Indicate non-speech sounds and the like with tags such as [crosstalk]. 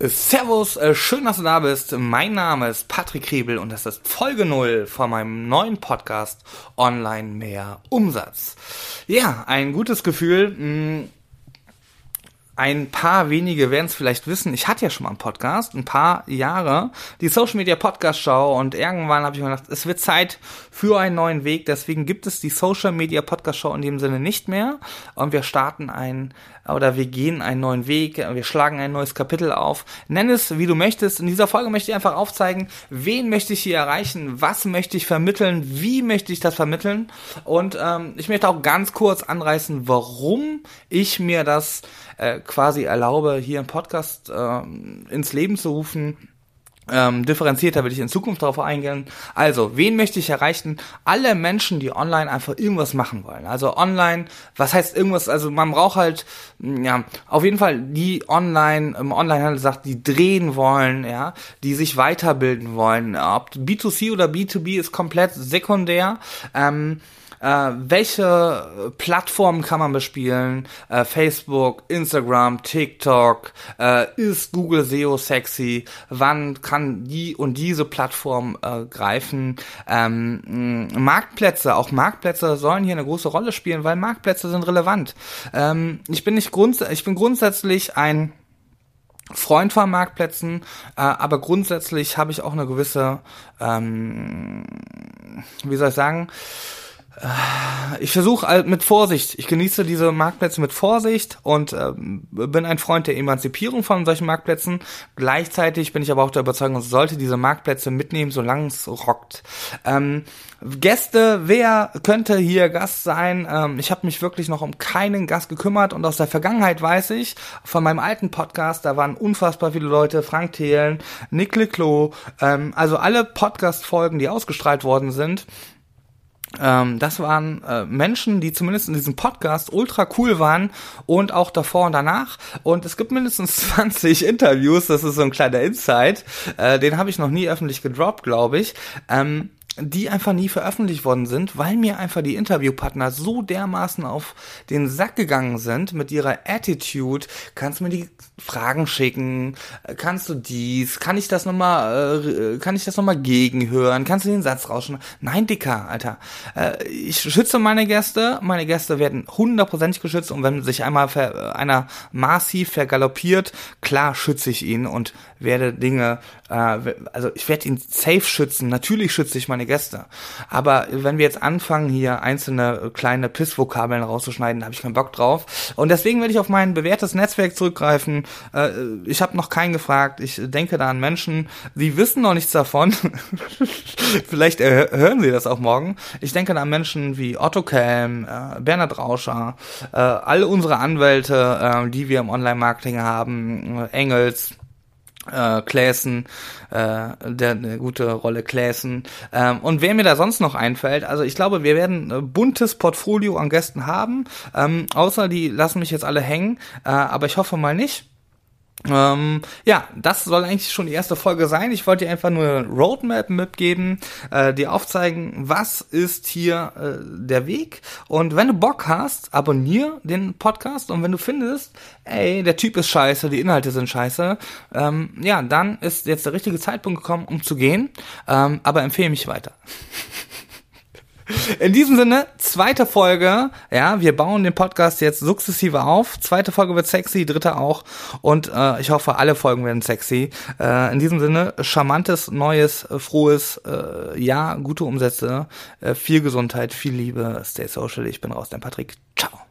Servus, äh, schön, dass du da bist. Mein Name ist Patrick Kriebel und das ist Folge 0 von meinem neuen Podcast Online mehr Umsatz. Ja, ein gutes Gefühl. Ein paar wenige werden es vielleicht wissen. Ich hatte ja schon mal einen Podcast, ein paar Jahre, die Social Media Podcast Show und irgendwann habe ich mir gedacht, es wird Zeit für einen neuen Weg. Deswegen gibt es die Social Media Podcast Show in dem Sinne nicht mehr und wir starten ein oder wir gehen einen neuen Weg, wir schlagen ein neues Kapitel auf. Nenn es, wie du möchtest. In dieser Folge möchte ich einfach aufzeigen, wen möchte ich hier erreichen, was möchte ich vermitteln, wie möchte ich das vermitteln und ähm, ich möchte auch ganz kurz anreißen, warum ich mir das äh, quasi erlaube, hier einen Podcast äh, ins Leben zu rufen. Ähm, differenzierter will ich in Zukunft darauf eingehen. Also, wen möchte ich erreichen? Alle Menschen, die online einfach irgendwas machen wollen. Also online, was heißt irgendwas? Also man braucht halt, ja, auf jeden Fall die online, im Onlinehandel sagt, die drehen wollen, ja, die sich weiterbilden wollen. Ob B2C oder B2B ist komplett sekundär. Ähm, äh, welche Plattformen kann man bespielen? Äh, Facebook, Instagram, TikTok, äh, ist Google SEO sexy? Wann kann die und diese Plattform äh, greifen? Ähm, Marktplätze, auch Marktplätze sollen hier eine große Rolle spielen, weil Marktplätze sind relevant. Ähm, ich bin nicht grunds ich bin grundsätzlich ein Freund von Marktplätzen, äh, aber grundsätzlich habe ich auch eine gewisse, ähm, wie soll ich sagen, ich versuche mit Vorsicht, ich genieße diese Marktplätze mit Vorsicht und äh, bin ein Freund der Emanzipierung von solchen Marktplätzen. Gleichzeitig bin ich aber auch der Überzeugung, man sollte diese Marktplätze mitnehmen, solange es rockt. Ähm, Gäste, wer könnte hier Gast sein? Ähm, ich habe mich wirklich noch um keinen Gast gekümmert und aus der Vergangenheit weiß ich, von meinem alten Podcast, da waren unfassbar viele Leute, Frank Thelen, Nick Leclos, ähm, also alle Podcast-Folgen, die ausgestrahlt worden sind, ähm, das waren äh, Menschen, die zumindest in diesem Podcast ultra cool waren und auch davor und danach. Und es gibt mindestens [laughs] 20 Interviews, das ist so ein kleiner Insight. Äh, den habe ich noch nie öffentlich gedroppt, glaube ich. Ähm, die einfach nie veröffentlicht worden sind, weil mir einfach die Interviewpartner so dermaßen auf den Sack gegangen sind mit ihrer Attitude. Kannst du mir die Fragen schicken? Kannst du dies? Kann ich das nochmal, äh, kann ich das nochmal gegenhören? Kannst du den Satz rausschneiden? Nein, Dicker, Alter. Äh, ich schütze meine Gäste. Meine Gäste werden hundertprozentig geschützt und wenn sich einmal ver, einer massiv vergaloppiert, klar schütze ich ihn und werde Dinge, äh, also ich werde ihn safe schützen. Natürlich schütze ich meine Gäste. Aber wenn wir jetzt anfangen, hier einzelne kleine Pissvokabeln rauszuschneiden, habe ich keinen Bock drauf. Und deswegen werde ich auf mein bewährtes Netzwerk zurückgreifen. Äh, ich habe noch keinen gefragt. Ich denke da an Menschen, die wissen noch nichts davon. [laughs] Vielleicht äh, hören sie das auch morgen. Ich denke da an Menschen wie Otto Kelm, äh, Bernhard Rauscher, äh, alle unsere Anwälte, äh, die wir im Online-Marketing haben, Engels, äh, Kläsen, äh, der eine gute Rolle Kläsen. Ähm, und wer mir da sonst noch einfällt, also ich glaube, wir werden ein buntes Portfolio an Gästen haben, ähm, außer die lassen mich jetzt alle hängen, äh, aber ich hoffe mal nicht. Ähm, ja, das soll eigentlich schon die erste Folge sein. Ich wollte dir einfach nur eine Roadmap mitgeben, äh, dir aufzeigen, was ist hier äh, der Weg. Und wenn du Bock hast, abonnier den Podcast. Und wenn du findest, ey, der Typ ist scheiße, die Inhalte sind scheiße, ähm, ja, dann ist jetzt der richtige Zeitpunkt gekommen, um zu gehen. Ähm, aber empfehle mich weiter. [laughs] In diesem Sinne, zweite Folge. Ja, wir bauen den Podcast jetzt sukzessive auf. Zweite Folge wird sexy, dritte auch. Und äh, ich hoffe, alle Folgen werden sexy. Äh, in diesem Sinne, charmantes, neues, frohes äh, Jahr, gute Umsätze, äh, viel Gesundheit, viel Liebe. Stay social. Ich bin raus, dein Patrick. Ciao.